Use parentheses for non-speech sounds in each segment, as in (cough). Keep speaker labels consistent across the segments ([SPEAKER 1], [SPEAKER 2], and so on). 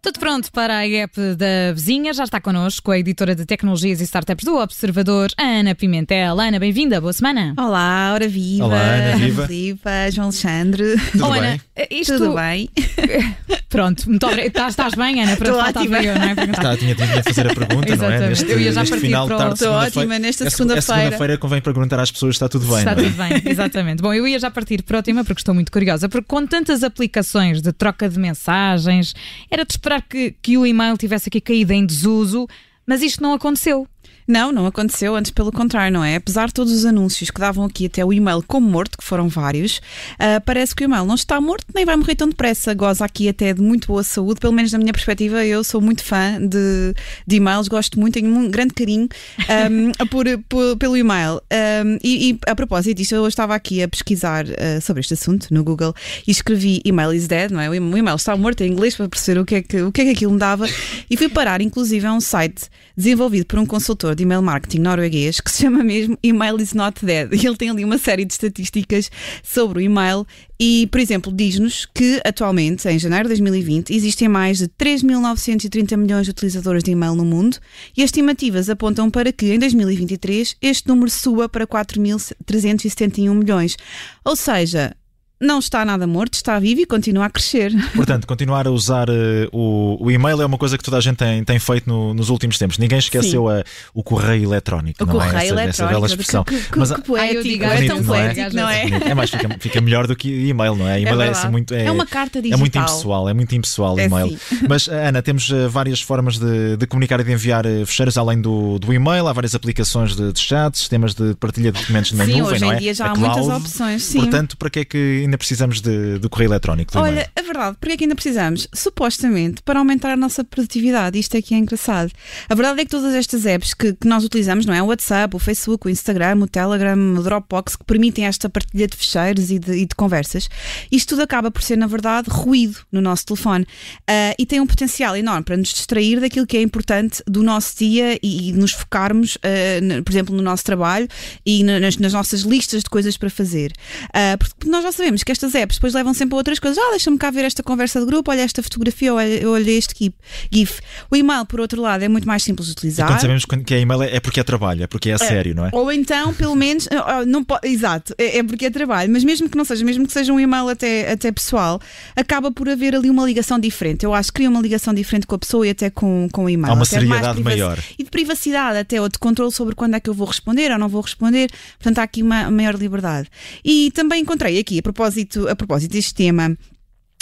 [SPEAKER 1] Tudo pronto para a app da vizinha. Já está connosco a editora de tecnologias e startups do Observador, Ana Pimentel. Ana, bem-vinda, boa semana.
[SPEAKER 2] Olá, ora viva.
[SPEAKER 3] Olá, Ana, viva.
[SPEAKER 2] João Alexandre.
[SPEAKER 3] Tudo
[SPEAKER 1] Oh,
[SPEAKER 3] bem?
[SPEAKER 1] Ana, isto...
[SPEAKER 2] Tudo bem? (laughs)
[SPEAKER 1] Pronto, muito obrigada. Estás, estás bem, Ana? Para
[SPEAKER 2] Estou
[SPEAKER 1] faltava
[SPEAKER 2] ótima.
[SPEAKER 1] eu, não é? Perguntar.
[SPEAKER 3] Tá, tinha, tinha de fazer a pergunta, não é?
[SPEAKER 1] Exatamente. Eu ia já
[SPEAKER 3] neste
[SPEAKER 1] partir
[SPEAKER 3] final
[SPEAKER 1] para
[SPEAKER 3] de
[SPEAKER 1] o-
[SPEAKER 3] tarde,
[SPEAKER 2] Estou
[SPEAKER 3] segunda-feira.
[SPEAKER 2] ótima nesta
[SPEAKER 3] É,
[SPEAKER 2] segunda-feira.
[SPEAKER 3] É segunda-feira convém perguntar às pessoas se está tudo bem.
[SPEAKER 1] Está
[SPEAKER 3] não é?
[SPEAKER 1] tudo bem, exatamente. Bom, eu ia já partir para o tema porque estou muito curiosa, porque com tantas aplicações de troca de mensagens, era de esperar que, que o e-mail tivesse aqui caído em desuso, mas isto não aconteceu.
[SPEAKER 2] Não, não aconteceu, antes pelo contrário, não é? Apesar de todos os anúncios que davam aqui até o e-mail como morto, que foram vários, ah, parece que o e-mail não está morto nem vai morrer tão depressa. Goza aqui até de muito boa saúde, pelo menos na minha perspectiva, eu sou muito fã de, de e-mails, gosto muito, tenho um grande carinho ahm, (laughs) por, por- pelo e-mail. Ahm, e, e a propósito disto, eu estava aqui a pesquisar ah, sobre este assunto no Google e escrevi email is dead, não é? O e-mail está morto em inglês para perceber o que é que, o que, é que aquilo me dava e fui parar, inclusive, a um site desenvolvido por um consultor de email marketing norueguês que se chama mesmo Email is Not Dead. E ele tem ali uma série de estatísticas sobre o e-mail e, por exemplo, diz-nos que atualmente, em janeiro de 2020, existem mais de 3.930 milhões de utilizadores de e-mail no mundo e as estimativas apontam para que em 2023 este número suba para 4.371 milhões. Ou seja, não está nada morto, está vivo e continua a crescer. (laughs)
[SPEAKER 3] Portanto, continuar a usar eh, o, o e-mail é uma coisa que toda a gente tem, tem feito no- nos últimos tempos. Ninguém esqueceu a- o correio eletrónico.
[SPEAKER 2] O
[SPEAKER 3] não é?
[SPEAKER 2] correio
[SPEAKER 3] Essa, essa
[SPEAKER 2] eletrónico.
[SPEAKER 3] bela expressão.
[SPEAKER 2] Que, que,
[SPEAKER 3] Mas
[SPEAKER 2] que poético,
[SPEAKER 1] digo,
[SPEAKER 2] é
[SPEAKER 1] bonito,
[SPEAKER 2] tão
[SPEAKER 3] não é?
[SPEAKER 2] poético, não é?
[SPEAKER 3] É mais, fica, fica melhor do que e-mail, não é? E-mail é,
[SPEAKER 2] verdade.
[SPEAKER 3] assim muito. É,
[SPEAKER 2] É uma carta
[SPEAKER 3] É
[SPEAKER 2] digital.
[SPEAKER 3] muito impessoal, é muito impessoal o
[SPEAKER 2] É
[SPEAKER 3] e-mail.
[SPEAKER 2] sim. (laughs)
[SPEAKER 3] Mas, Ana, temos eh, várias formas de, de comunicar e de enviar eh, fecheiros além do, do e-mail. Há várias aplicações de, de chat, sistemas de partilha de documentos na
[SPEAKER 2] Sim,
[SPEAKER 3] nuvem,
[SPEAKER 2] hoje
[SPEAKER 3] não
[SPEAKER 2] em
[SPEAKER 3] é?
[SPEAKER 2] dia já há muitas
[SPEAKER 3] cloud.
[SPEAKER 2] opções. Sim.
[SPEAKER 3] Portanto, para que é que ainda precisamos de, do correio eletrónico? Do?
[SPEAKER 2] Olha, a verdade, porque é que ainda precisamos? Supostamente para aumentar a nossa produtividade. Isto é que é engraçado. A verdade é que todas estas apps que, que nós utilizamos, não é? O WhatsApp, o Facebook, o Instagram, o Telegram, o Dropbox, que permitem esta partilha de fecheiros e de, e de conversas, isto tudo acaba por ser, na verdade, ruído no nosso telefone. Ah, e tem um potencial enorme para nos distrair daquilo que é importante do nosso dia e, e nos focarmos, na- por exemplo, no nosso trabalho e na- nas, nas nossas listas de coisas para fazer. Ah, porque nós já sabemos que estas apps depois levam sempre a outras coisas. Ah, deixa-me cá ver esta conversa de grupo, olha esta fotografia, olha, olha este gif-. O e-mail, por outro lado, é muito mais simples de
[SPEAKER 3] E
[SPEAKER 2] utilizar.
[SPEAKER 3] quando sabemos que é e-mail é é porque é trabalho, é porque é a sério, não é?
[SPEAKER 2] Ou então, pelo menos, (laughs) ah, não pode, exato, é, é porque é trabalho, mas mesmo que não seja, mesmo que seja um e-mail até, até pessoal, acaba por haver ali uma ligação diferente. Eu acho que cria uma ligação diferente com a pessoa e até com, com o e-mail.
[SPEAKER 3] Há uma
[SPEAKER 2] Até
[SPEAKER 3] seriedade maior.
[SPEAKER 2] E de privacidade, até, ou de controle sobre quando é que eu vou responder ou não vou responder. Portanto, há aqui uma maior liberdade. E também encontrei aqui, a propósito, a propósito deste tema,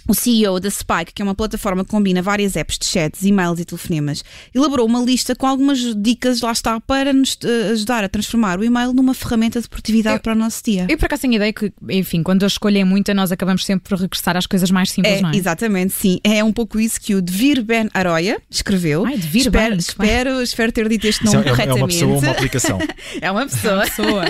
[SPEAKER 2] o CEO da Spike, que é uma plataforma que combina várias apps de chats, e-mails e telefonemas, elaborou uma lista com algumas dicas, lá está, para nos eh, ajudar a transformar o e-mail numa ferramenta de produtividade
[SPEAKER 1] Eu-
[SPEAKER 2] para o nosso dia.
[SPEAKER 1] Eu por acaso tenho a ideia que, enfim, quando eu escolho é muita, nós acabamos sempre por regressar às coisas mais simples,
[SPEAKER 2] É,
[SPEAKER 1] não é?
[SPEAKER 2] Exatamente, sim. É um pouco isso que o Devir Ben Aroya escreveu.
[SPEAKER 1] Ai, Devir
[SPEAKER 2] espero,
[SPEAKER 1] Ben,
[SPEAKER 2] espero, espero ter dito este nome
[SPEAKER 3] é, é
[SPEAKER 2] corretamente.
[SPEAKER 3] uma pessoa ou uma aplicação? (laughs)
[SPEAKER 2] É uma pessoa.
[SPEAKER 1] pessoa.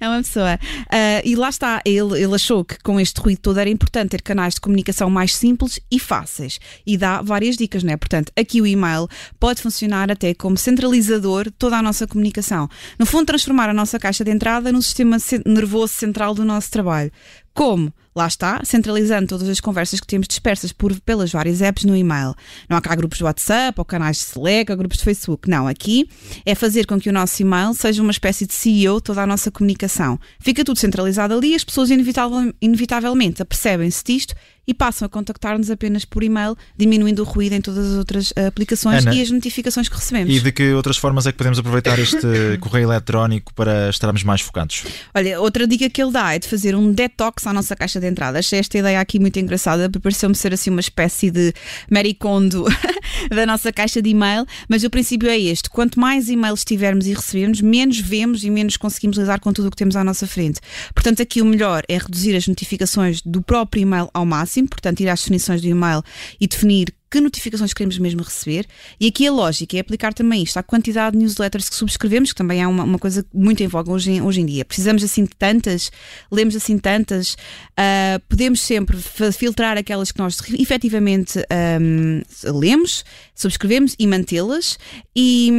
[SPEAKER 2] É uma pessoa. Ah, e lá está, ele, ele achou que com este ruído todo era importante ter canais de comunicação mais simples e fáceis. E dá várias dicas, não é? Portanto, aqui o e-mail pode funcionar até como centralizador de toda a nossa comunicação. No fundo, transformar a nossa caixa de entrada no sistema nervoso central do nosso trabalho. Como? Lá está, centralizando todas as conversas que temos dispersas por, pelas várias apps no e-mail. Não há cá grupos de WhatsApp, ou canais de Slack, ou grupos de Facebook. Não, aqui é fazer com que o nosso e-mail seja uma espécie de CEO de toda a nossa comunicação. Fica tudo centralizado ali, as pessoas inevitavel- inevitavelmente apercebem-se disto e passam a contactar-nos apenas por e-mail, diminuindo o ruído em todas as outras eh, aplicações
[SPEAKER 3] Ana,
[SPEAKER 2] e as notificações que recebemos.
[SPEAKER 3] E de que outras formas é que podemos aproveitar (laughs) este correio eletrónico para estarmos mais focados?
[SPEAKER 2] Olha, outra dica que ele dá é de fazer um detox à nossa caixa de entrada. Achei esta ideia aqui muito engraçada, pareceu-me ser assim uma espécie de maricondo (laughs) da nossa caixa de e-mail, mas o princípio é este: quanto mais e-mails tivermos e recebermos, menos vemos e menos conseguimos lidar com tudo o que temos à nossa frente. Portanto, aqui o melhor é reduzir as notificações do próprio e-mail ao máximo, portanto, ir às definições do e-mail e definir que notificações queremos mesmo receber. E aqui a lógica é aplicar também isto à quantidade de newsletters que subscrevemos, que também é uma, uma coisa muito em voga hoje, hoje em dia. Precisamos assim de tantas, lemos assim tantas, uh, podemos sempre filtrar aquelas que nós efetivamente um, lemos, subscrevemos e mantê-las e,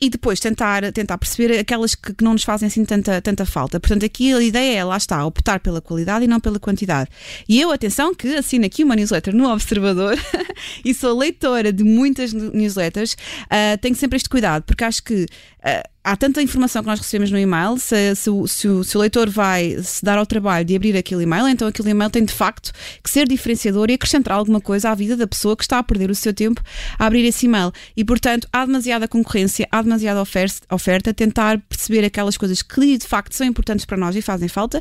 [SPEAKER 2] e depois tentar, tentar perceber aquelas que, que, não nos fazem assim tanta, tanta falta. Portanto, aqui a ideia é, lá está, optar pela qualidade e não pela quantidade. E eu, atenção, que assino aqui uma newsletter no Observador (laughs) e sou leitora de muitas newsletters, uh, tenho sempre este cuidado, porque acho que uh, há tanta informação que nós recebemos no e-mail, se, se, se, o, se, o, leitor vai se dar ao trabalho de abrir aquele e-mail, então aquele e-mail tem de facto que ser diferenciador e acrescentar alguma coisa à vida da pessoa que está a perder o seu tempo a abrir esse e-mail. E portanto, há demasiada concorrência, há demasiada oferta, oferta tentar perceber aquelas coisas que de facto são importantes para nós e fazem falta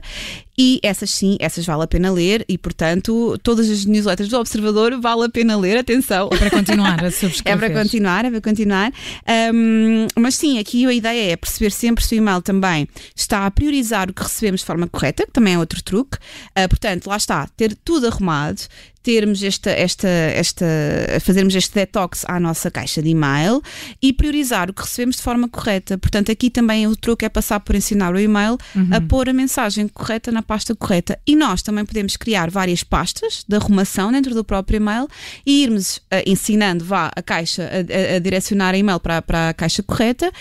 [SPEAKER 2] e essas sim, essas vale a pena ler e, portanto, todas as newsletters do Observador vale a pena ler, atenção.
[SPEAKER 1] É para continuar a subscrever. (laughs)
[SPEAKER 2] É para continuar, é para continuar. Um, mas sim, aqui a ideia é perceber sempre se o e-mail também está a priorizar o que recebemos de forma correta, que também é outro truque. Uh, portanto, lá está, ter tudo arrumado, termos esta, esta, esta, fazermos este detox à nossa caixa de e-mail e priorizar o que recebemos de forma correta. Portanto, aqui também o truque é passar por ensinar o e-mail uhum. a pôr a mensagem correta na pasta correta. E nós também podemos criar várias pastas de arrumação dentro do próprio e-mail e irmos uh, ensinando vá a caixa a, a, a direcionar a e-mail para, para a caixa correta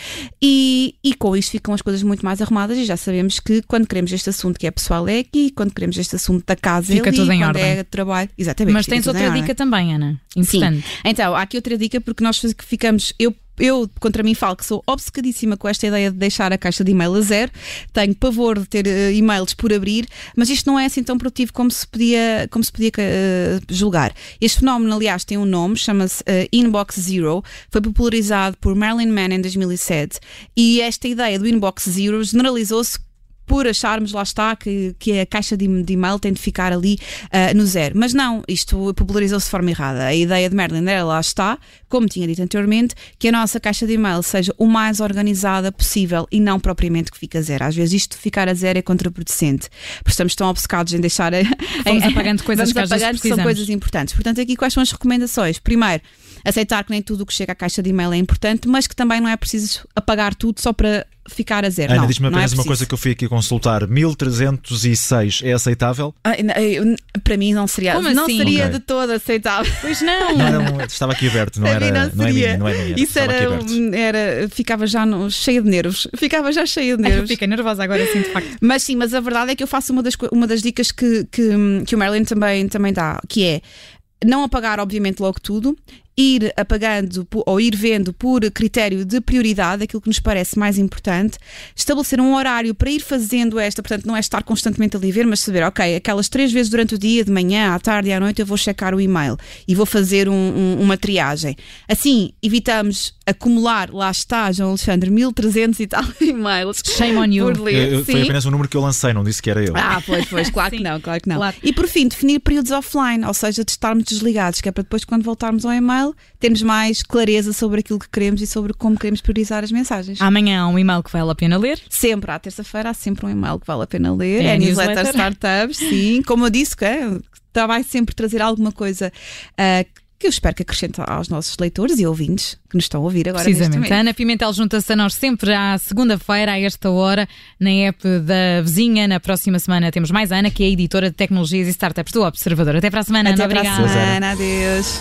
[SPEAKER 2] e, e com isto ficam as coisas muito mais arrumadas e já sabemos que quando queremos este assunto que é pessoal é aqui, quando queremos este assunto da casa
[SPEAKER 1] Fica
[SPEAKER 2] é ali,
[SPEAKER 1] tudo em
[SPEAKER 2] quando
[SPEAKER 1] ordem.
[SPEAKER 2] é trabalho. Exatamente
[SPEAKER 1] Exatamente. Mas tens outra dica também, Ana. Importante.
[SPEAKER 2] Sim. Então, há aqui outra dica porque nós ficamos. Eu eu, contra mim, falo que sou obcecadíssima com esta ideia de deixar a caixa de e-mail a zero. Tenho pavor de ter uh, e-mails por abrir, mas isto não é assim tão produtivo como se podia, como se podia uh, julgar. Este fenómeno, aliás, tem um nome, chama-se uh, Inbox Zero. Foi popularizado por Marilyn Mann em 2007 e esta ideia do Inbox Zero generalizou-se por acharmos, lá está, que, que a caixa de, de e-mail tem de ficar ali uh, no zero. Mas não, isto popularizou-se de forma errada. A ideia de Merlin era, lá está, como tinha dito anteriormente, que a nossa caixa de e-mail seja o mais organizada possível e não propriamente que fica a zero. Às vezes isto ficar a zero é contraproducente, porque estamos tão obcecados em deixar. A,
[SPEAKER 1] vamos apagando coisas
[SPEAKER 2] vamos
[SPEAKER 1] que
[SPEAKER 2] apagando são coisas importantes. Portanto, aqui quais são as recomendações? Primeiro, aceitar que nem tudo o que chega à caixa de e-mail é importante, mas que também não é preciso apagar tudo só para ficar a zero.
[SPEAKER 3] Ana, diz-me
[SPEAKER 2] é
[SPEAKER 3] apenas é uma coisa que eu fui aqui consultar: 1306 é aceitável?
[SPEAKER 2] Ah, para mim não seria,
[SPEAKER 1] Como
[SPEAKER 2] não
[SPEAKER 1] assim?
[SPEAKER 2] seria
[SPEAKER 1] okay.
[SPEAKER 2] de todo aceitável.
[SPEAKER 1] Pois não.
[SPEAKER 3] não era, estava aqui aberto, não, era, não, não, é minha, não é minha.
[SPEAKER 2] Isso era, era, ficava já no, cheia de nervos. Ficava já cheia de nervos.
[SPEAKER 1] Fiquei nervosa agora, assim, de facto.
[SPEAKER 2] Mas sim, mas a verdade é que eu faço uma das, uma das dicas que, que, que o Marilyn também, também dá, que é não apagar, obviamente, logo tudo ir apagando ou ir vendo por critério de prioridade aquilo que nos parece mais importante, estabelecer um horário para ir fazendo esta, portanto, não é estar constantemente ali a ver, mas saber, ok, aquelas três vezes durante o dia, de manhã, à tarde e à noite, eu vou checar o e-mail e vou fazer um, um, uma triagem. Assim, evitamos acumular, lá está, João Alexandre, 1300 e tal (laughs) e-mails.
[SPEAKER 1] Shame on you.
[SPEAKER 2] Por ler.
[SPEAKER 3] Foi apenas um número que eu lancei, não disse que era eu.
[SPEAKER 2] Ah, pois, pois, claro que não, claro que não. Claro. E por fim, definir períodos offline, ou seja, de estarmos desligados, que é para depois, quando voltarmos ao e-mail, termos mais clareza sobre aquilo que queremos e sobre como queremos priorizar as mensagens.
[SPEAKER 1] Amanhã há um e-mail que vale a pena ler.
[SPEAKER 2] Sempre, à terça-feira, há sempre um e-mail que vale a pena ler. É, é a newsletter, newsletter Startups, sim. Como eu disse, que é, vai sempre trazer alguma coisa uh, que eu espero que acrescente aos nossos leitores e ouvintes que nos estão a ouvir agora.
[SPEAKER 1] Precisamente. Ana Pimentel junta-se a nós sempre à segunda-feira, a esta hora, na app da vizinha. Na próxima semana temos mais a Ana, que é editora de tecnologias e startups do Observador. Até para a semana,
[SPEAKER 2] Até
[SPEAKER 1] Ana.
[SPEAKER 2] Para
[SPEAKER 1] Obrigada.
[SPEAKER 2] a semana. Adeus.